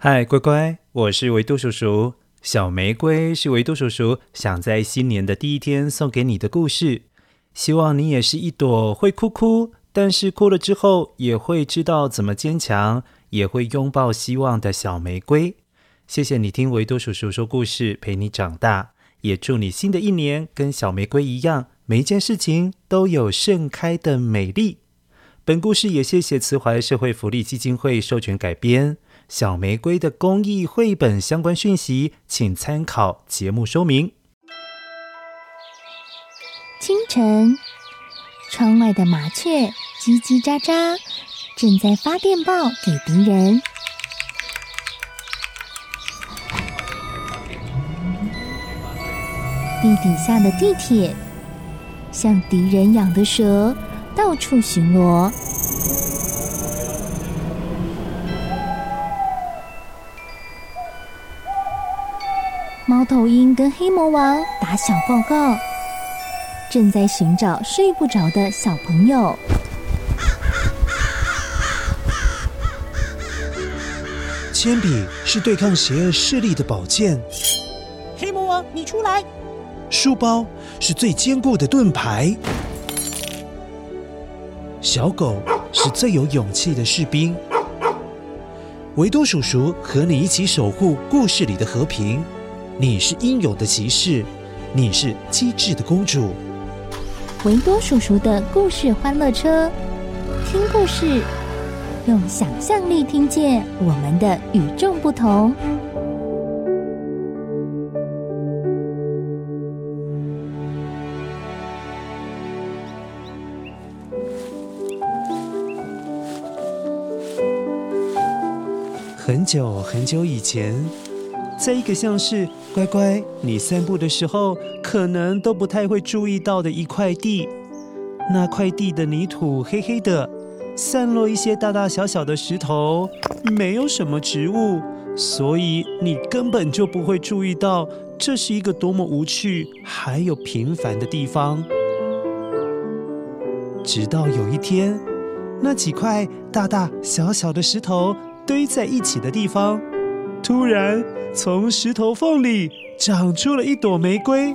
嗨，乖乖，我是维多叔叔。小玫瑰是维多叔叔想在新年的第一天送给你的故事。希望你也是一朵会哭哭，但是哭了之后也会知道怎么坚强，也会拥抱希望的小玫瑰。谢谢你听维多叔叔说故事，陪你长大。也祝你新的一年跟小玫瑰一样，每一件事情都有盛开的美丽。本故事也谢谢慈怀社会福利基金会授权改编。小玫瑰的公益绘本相关讯息，请参考节目说明。清晨，窗外的麻雀叽叽喳喳，正在发电报给敌人。地底下的地铁，像敌人养的蛇，到处巡逻。头鹰跟黑魔王打小报告，正在寻找睡不着的小朋友。铅笔是对抗邪恶势力的宝剑。黑魔王，你出来！书包是最坚固的盾牌。小狗是最有勇气的士兵。维多叔叔和你一起守护故事里的和平。你是英勇的骑士，你是机智的公主。维多叔叔的故事欢乐车，听故事，用想象力听见我们的与众不同。很久很久以前。在一个像是乖乖，你散步的时候可能都不太会注意到的一块地，那块地的泥土黑黑的，散落一些大大小小的石头，没有什么植物，所以你根本就不会注意到这是一个多么无趣还有平凡的地方。直到有一天，那几块大大小小的石头堆在一起的地方，突然。从石头缝里长出了一朵玫瑰。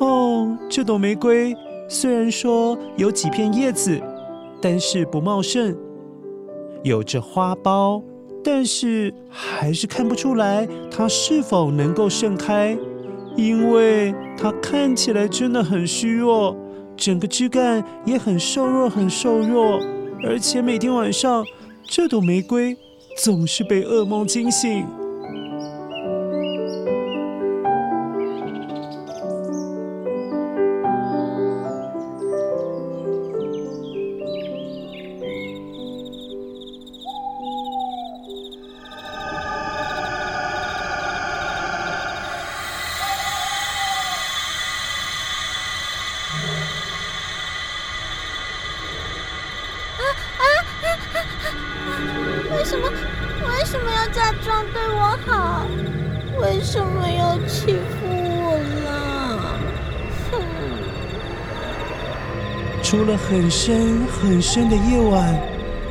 哦，这朵玫瑰虽然说有几片叶子，但是不茂盛；有着花苞，但是还是看不出来它是否能够盛开，因为它看起来真的很虚弱，整个枝干也很瘦弱，很瘦弱，而且每天晚上这朵玫瑰。总是被噩梦惊醒。很深很深的夜晚，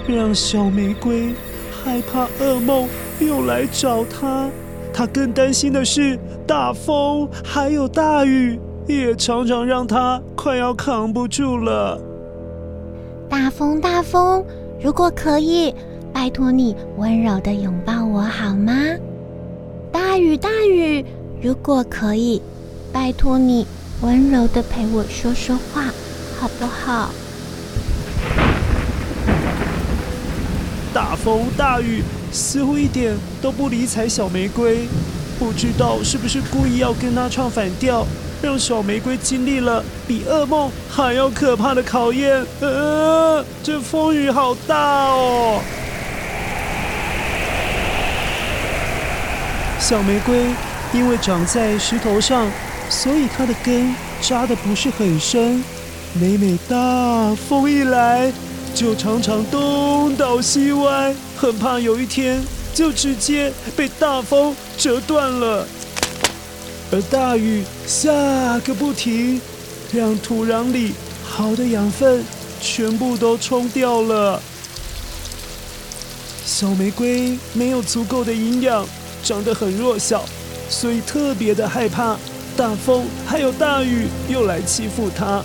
让小玫瑰害怕噩梦又来找她。她更担心的是大风还有大雨，也常常让她快要扛不住了。大风，大风，如果可以。拜托你温柔的拥抱我好吗？大雨大雨，如果可以，拜托你温柔的陪我说说话，好不好？大风大雨，似乎一点都不理睬小玫瑰，不知道是不是故意要跟她唱反调，让小玫瑰经历了比噩梦还要可怕的考验。呃，这风雨好大哦！小玫瑰因为长在石头上，所以它的根扎的不是很深。每每大风一来，就常常东倒西歪，很怕有一天就直接被大风折断了。而大雨下个不停，让土壤里好的养分全部都冲掉了。小玫瑰没有足够的营养，长得很弱小，所以特别的害怕大风还有大雨又来欺负它，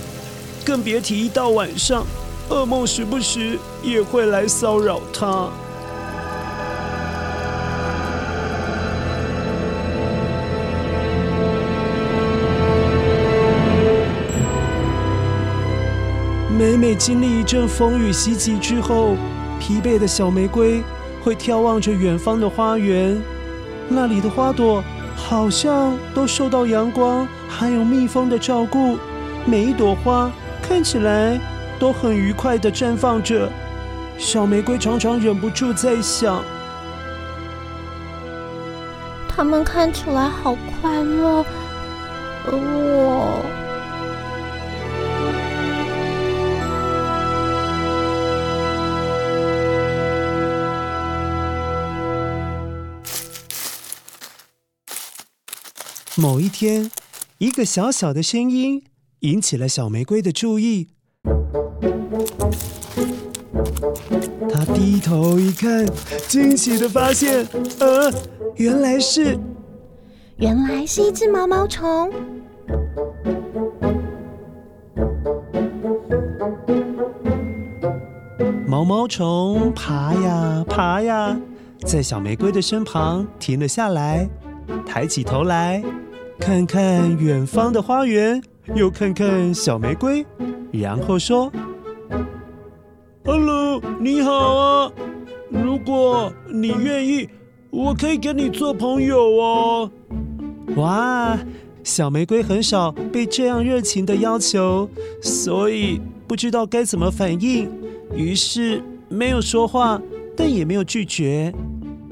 更别提一到晚上，噩梦时不时也会来骚扰他。每每经历一阵风雨袭击之后，疲惫的小玫瑰会眺望着远方的花园，那里的花朵好像都受到阳光还有蜜蜂的照顾，每一朵花看起来都很愉快的绽放着。小玫瑰常常忍不住在想：他们看起来好快乐，而我……某一天，一个小小的声音引起了小玫瑰的注意。她低头一看，惊喜的发现，呃，原来是，原来是一只毛毛虫。毛毛虫爬呀爬呀，在小玫瑰的身旁停了下来，抬起头来。看看远方的花园，又看看小玫瑰，然后说：“Hello，你好啊！如果你愿意，我可以跟你做朋友哦。”哇，小玫瑰很少被这样热情的要求，所以不知道该怎么反应，于是没有说话，但也没有拒绝。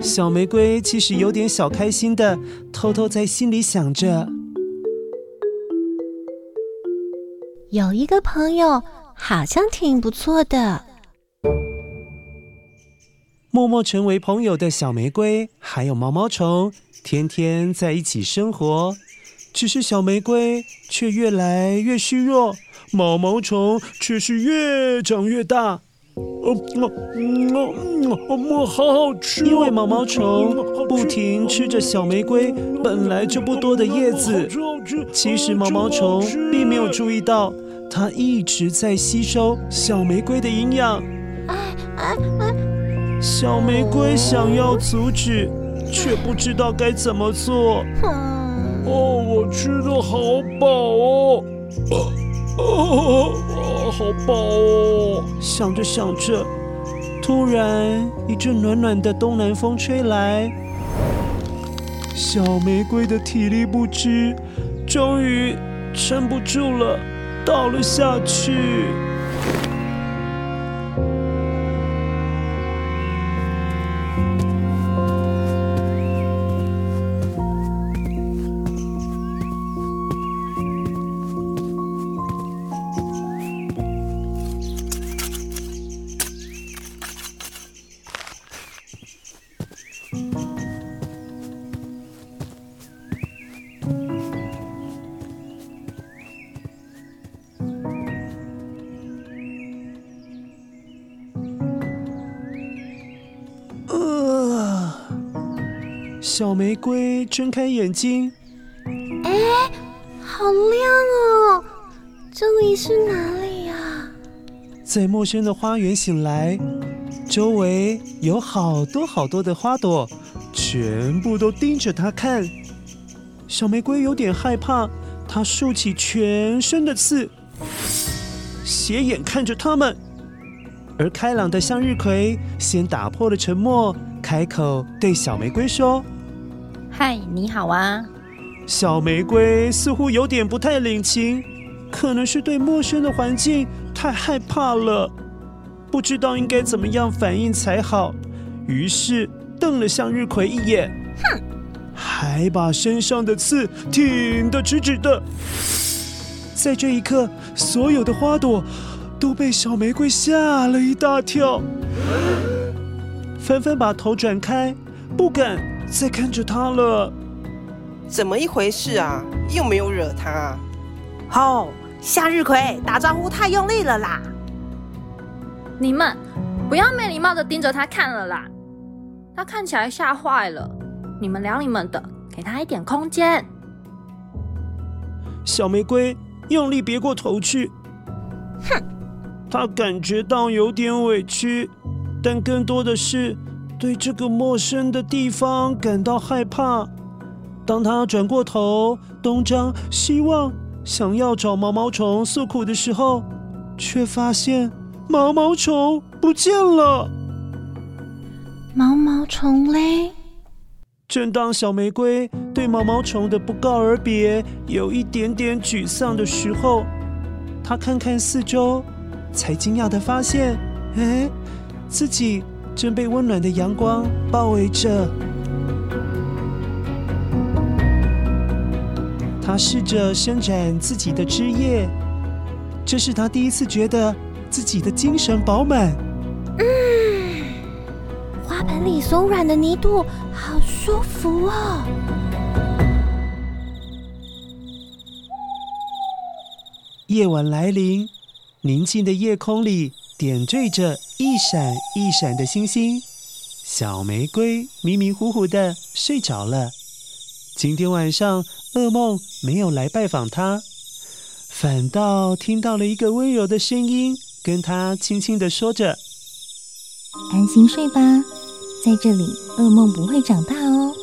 小玫瑰其实有点小开心的，偷偷在心里想着：有一个朋友好像挺不错的。默默成为朋友的小玫瑰还有毛毛虫，天天在一起生活。只是小玫瑰却越来越虚弱，毛毛虫却是越长越大。哦，嗯嗯嗯，好好吃。因为毛毛虫不停吃着小玫瑰本来就不多的叶子，其实毛毛虫并没有注意到，它一直在吸收小玫瑰的营养。小玫瑰想要阻止，却不知道该怎么做。哦，我吃得好饱哦。哦，好饱哦！想着想着，突然一阵暖暖的东南风吹来，小玫瑰的体力不支，终于撑不住了，倒了下去。小玫瑰睁开眼睛，哎，好亮哦！这里是哪里呀？在陌生的花园醒来，周围有好多好多的花朵，全部都盯着它看。小玫瑰有点害怕，它竖起全身的刺，斜眼看着它们。而开朗的向日葵先打破了沉默，开口对小玫瑰说。嗨，你好啊！小玫瑰似乎有点不太领情，可能是对陌生的环境太害怕了，不知道应该怎么样反应才好，于是瞪了向日葵一眼，哼，还把身上的刺挺得直直的。在这一刻，所有的花朵都被小玫瑰吓了一大跳，纷纷把头转开，不敢。在看着他了，怎么一回事啊？又没有惹他。哦，向日葵打招呼太用力了啦！你们不要没礼貌的盯着他看了啦！他看起来吓坏了。你们聊你们的，给他一点空间。小玫瑰用力别过头去。哼！他感觉到有点委屈，但更多的是对这个陌生的地方感到害怕。当他转过头，东张西望，想要找毛毛虫诉苦的时候，却发现毛毛虫不见了。毛毛虫嘞？正当小玫瑰对毛毛虫的不告而别有一点点沮丧的时候，他看看四周，才惊讶的发现，哎，自己正被温暖的阳光包围着。他试着伸展自己的枝叶，这是他第一次觉得自己的精神饱满。嗯，花盆里松软的泥土好舒服哦。夜晚来临，宁静的夜空里点缀着一闪一闪的星星。小玫瑰迷迷糊糊的睡着了。今天晚上。噩梦没有来拜访他，反倒听到了一个温柔的声音，跟他轻轻的说着：“安心睡吧，在这里噩梦不会长大哦。”“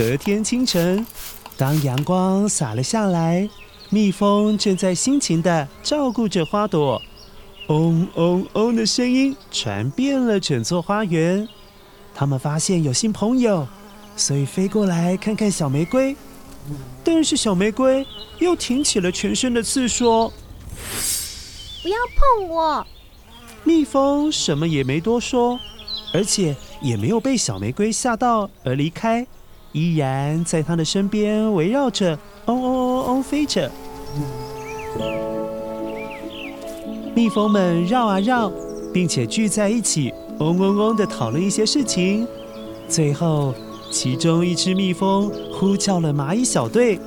隔天清晨，当阳光洒了下来，蜜蜂正在辛勤地照顾着花朵，嗡嗡嗡的声音传遍了整座花园。他们发现有新朋友，所以飞过来看看小玫瑰。但是小玫瑰又挺起了全身的刺，说：“不要碰我。”蜜蜂什么也没多说，而且也没有被小玫瑰吓到而离开，依然在它的身边围绕着，嗡嗡嗡嗡飞着。蜜蜂们绕啊绕，并且聚在一起，嗡嗡嗡地讨论一些事情。最后，其中一只蜜蜂呼叫了蚂蚁小队，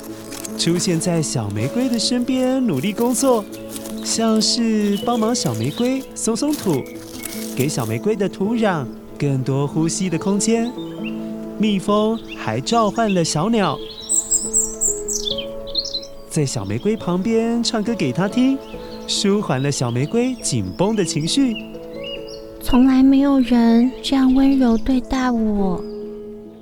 出现在小玫瑰的身边，努力工作，像是帮忙小玫瑰松松土，给小玫瑰的土壤更多呼吸的空间。蜜蜂还召唤了小鸟，在小玫瑰旁边唱歌给她听，舒缓了小玫瑰紧绷的情绪。从来没有人这样温柔对待我。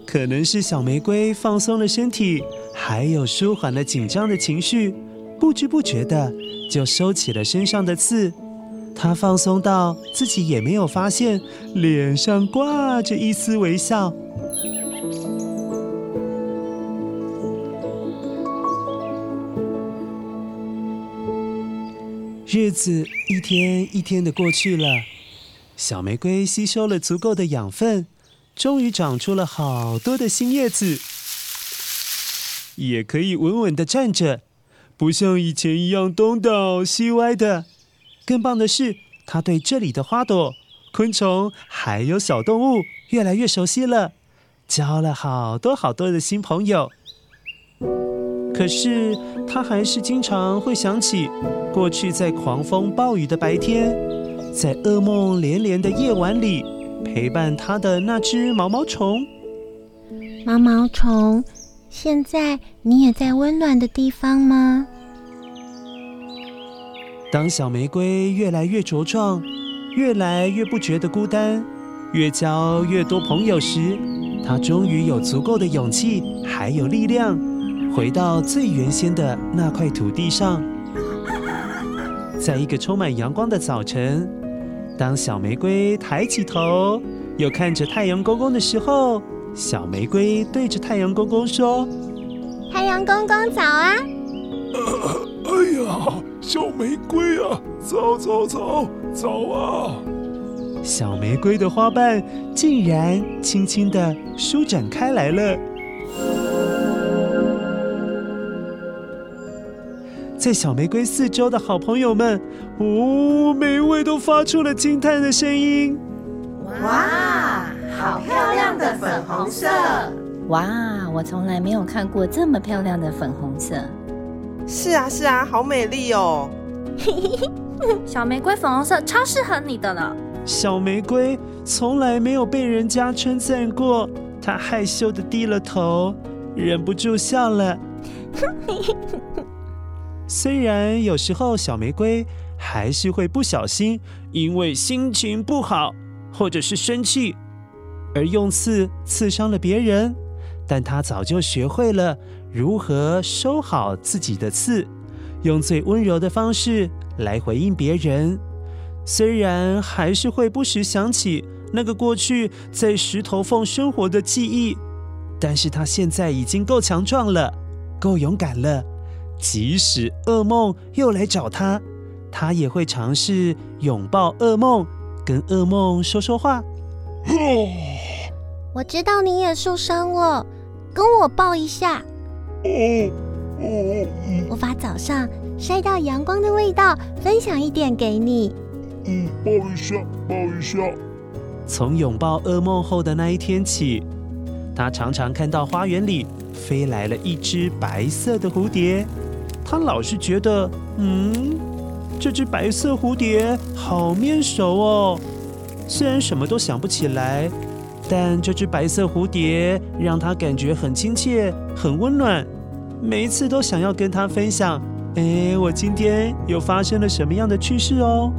可能是小玫瑰放松了身体，还有舒缓了紧张的情绪，不知不觉的就收起了身上的刺。她放松到自己也没有发现，脸上挂着一丝微笑。日子一天一天的过去了，小玫瑰吸收了足够的养分，终于长出了好多的新叶子，也可以稳稳的站着，不像以前一样东倒西歪的。更棒的是，它对这里的花朵、昆虫还有小动物越来越熟悉了，交了好多好多的新朋友。可是，他还是经常会想起过去在狂风暴雨的白天，在噩梦连连的夜晚里陪伴他的那只毛毛虫。毛毛虫，现在你也在温暖的地方吗？当小玫瑰越来越茁壮，越来越不觉得孤单，越交越多朋友时，他终于有足够的勇气，还有力量。回到最原先的那块土地上，在一个充满阳光的早晨，当小玫瑰抬起头，又看着太阳公公的时候，小玫瑰对着太阳公公说：“太阳公公早啊！”“呃，哎呀，小玫瑰啊，早早早，早啊！小玫瑰的花瓣竟然轻轻地舒展开来了。在小玫瑰四周的好朋友们，哦，每一位都发出了惊叹的声音。哇，好漂亮的粉红色！哇，我从来没有看过这么漂亮的粉红色。是啊，是啊，好美丽哦！小玫瑰粉红色超适合你的了。小玫瑰从来没有被人家称赞过，她害羞的低了头，忍不住笑了。虽然有时候小玫瑰还是会不小心，因为心情不好或者是生气，而用刺刺伤了别人，但她早就学会了如何收好自己的刺，用最温柔的方式来回应别人。虽然还是会不时想起那个过去在石头缝生活的记忆，但是她现在已经够强壮了，够勇敢了。即使噩梦又来找他，他也会尝试拥抱噩梦，跟噩梦说说话。我知道你也受伤了，跟我抱一下。我把早上晒到阳光的味道分享一点给你。嗯，抱一下，抱一下。从拥抱噩梦后的那一天起，他常常看到花园里飞来了一只白色的蝴蝶。他老是觉得，嗯，这只白色蝴蝶好面熟哦。虽然什么都想不起来，但这只白色蝴蝶让他感觉很亲切、很温暖。每一次都想要跟他分享，哎，我今天又发生了什么样的趣事哦。